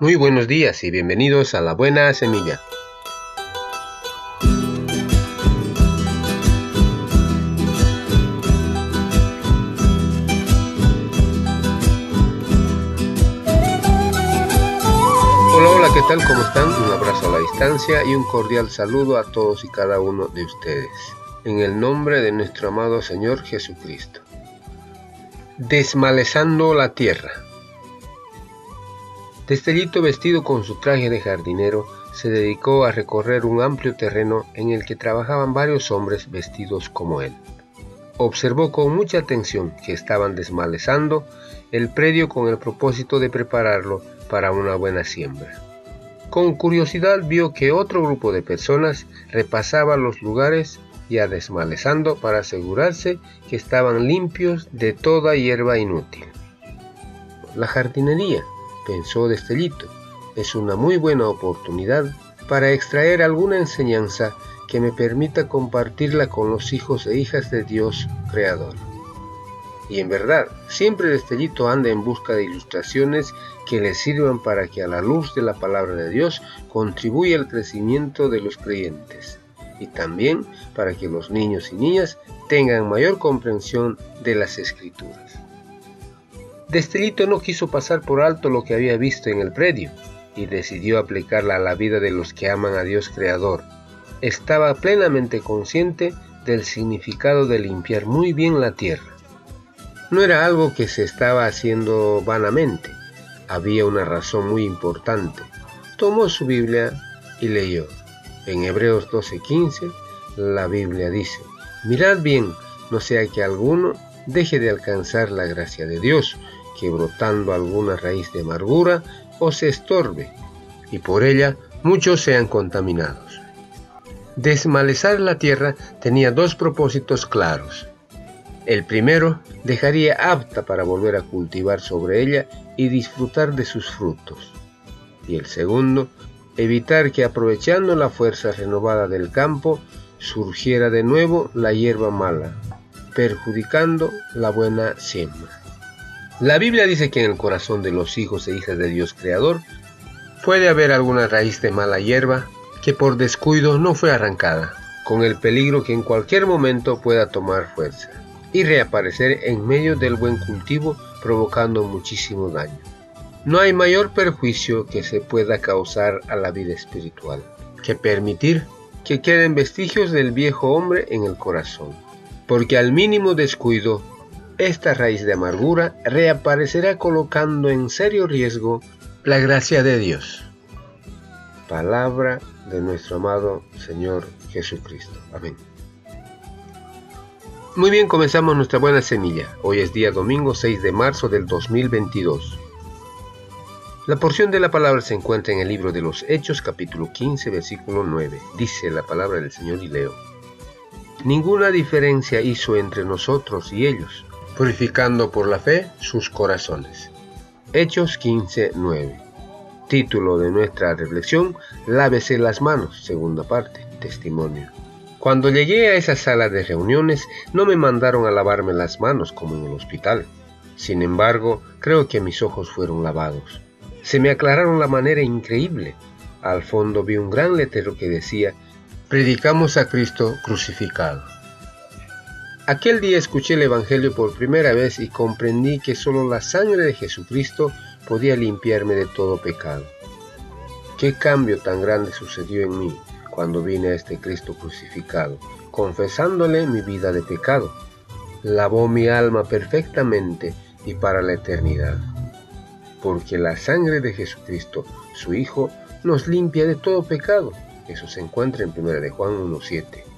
Muy buenos días y bienvenidos a la buena semilla. Hola, hola, ¿qué tal? ¿Cómo están? Un abrazo a la distancia y un cordial saludo a todos y cada uno de ustedes. En el nombre de nuestro amado Señor Jesucristo. Desmalezando la tierra. Destellito vestido con su traje de jardinero se dedicó a recorrer un amplio terreno en el que trabajaban varios hombres vestidos como él. Observó con mucha atención que estaban desmalezando el predio con el propósito de prepararlo para una buena siembra. Con curiosidad vio que otro grupo de personas repasaba los lugares ya desmalezando para asegurarse que estaban limpios de toda hierba inútil. La jardinería, pensó Destellito, es una muy buena oportunidad para extraer alguna enseñanza que me permita compartirla con los hijos e hijas de Dios Creador. Y en verdad, siempre Destellito anda en busca de ilustraciones que le sirvan para que a la luz de la palabra de Dios contribuya al crecimiento de los creyentes y también para que los niños y niñas tengan mayor comprensión de las escrituras. Destellito no quiso pasar por alto lo que había visto en el predio y decidió aplicarla a la vida de los que aman a Dios Creador. Estaba plenamente consciente del significado de limpiar muy bien la tierra. No era algo que se estaba haciendo vanamente, había una razón muy importante. Tomó su Biblia y leyó. En Hebreos 12:15 la Biblia dice, mirad bien, no sea que alguno deje de alcanzar la gracia de Dios, que brotando alguna raíz de amargura os estorbe, y por ella muchos sean contaminados. Desmalezar la tierra tenía dos propósitos claros. El primero dejaría apta para volver a cultivar sobre ella y disfrutar de sus frutos. Y el segundo evitar que aprovechando la fuerza renovada del campo surgiera de nuevo la hierba mala, perjudicando la buena siembra. La Biblia dice que en el corazón de los hijos e hijas de Dios Creador puede haber alguna raíz de mala hierba que por descuido no fue arrancada, con el peligro que en cualquier momento pueda tomar fuerza y reaparecer en medio del buen cultivo provocando muchísimo daño. No hay mayor perjuicio que se pueda causar a la vida espiritual que permitir que queden vestigios del viejo hombre en el corazón, porque al mínimo descuido, esta raíz de amargura reaparecerá colocando en serio riesgo la gracia de Dios. Palabra de nuestro amado Señor Jesucristo. Amén. Muy bien, comenzamos nuestra buena semilla. Hoy es día domingo 6 de marzo del 2022. La porción de la palabra se encuentra en el libro de los Hechos capítulo 15 versículo 9. Dice la palabra del Señor y leo. Ninguna diferencia hizo entre nosotros y ellos, purificando por la fe sus corazones. Hechos 15, 9. Título de nuestra reflexión, Lávese las manos, segunda parte, testimonio. Cuando llegué a esa sala de reuniones no me mandaron a lavarme las manos como en el hospital. Sin embargo, creo que mis ojos fueron lavados. Se me aclararon la manera increíble. Al fondo vi un gran letrero que decía, Predicamos a Cristo crucificado. Aquel día escuché el Evangelio por primera vez y comprendí que solo la sangre de Jesucristo podía limpiarme de todo pecado. ¿Qué cambio tan grande sucedió en mí cuando vine a este Cristo crucificado, confesándole mi vida de pecado? Lavó mi alma perfectamente y para la eternidad porque la sangre de Jesucristo, su Hijo, nos limpia de todo pecado. Eso se encuentra en 1 de Juan 1.7.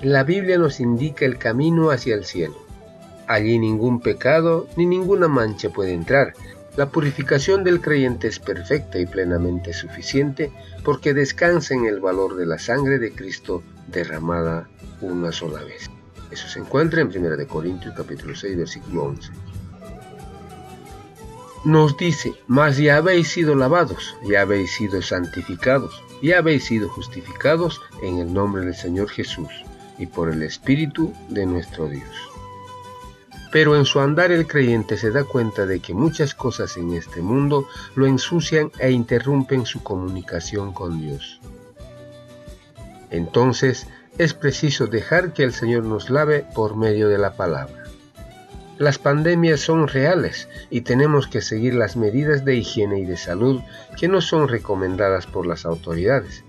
La Biblia nos indica el camino hacia el cielo. Allí ningún pecado ni ninguna mancha puede entrar. La purificación del creyente es perfecta y plenamente suficiente porque descansa en el valor de la sangre de Cristo derramada una sola vez. Eso se encuentra en 1 de Corintios capítulo 6 versículo 11 nos dice, mas ya habéis sido lavados, ya habéis sido santificados, ya habéis sido justificados en el nombre del Señor Jesús y por el Espíritu de nuestro Dios. Pero en su andar el creyente se da cuenta de que muchas cosas en este mundo lo ensucian e interrumpen su comunicación con Dios. Entonces es preciso dejar que el Señor nos lave por medio de la palabra. Las pandemias son reales y tenemos que seguir las medidas de higiene y de salud que no son recomendadas por las autoridades.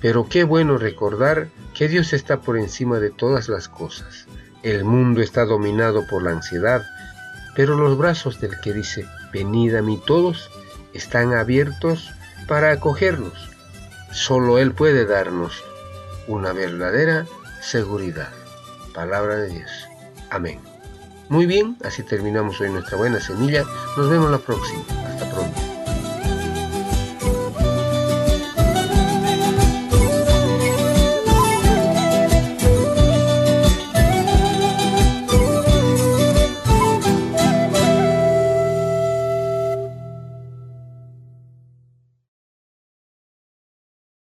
Pero qué bueno recordar que Dios está por encima de todas las cosas el mundo está dominado por la ansiedad, pero los brazos del que dice, venid a mí todos, están abiertos para acogernos. Solo Él puede darnos una verdadera seguridad. Palabra de Dios. Amén. Muy bien, así terminamos hoy nuestra buena semilla. Nos vemos la próxima.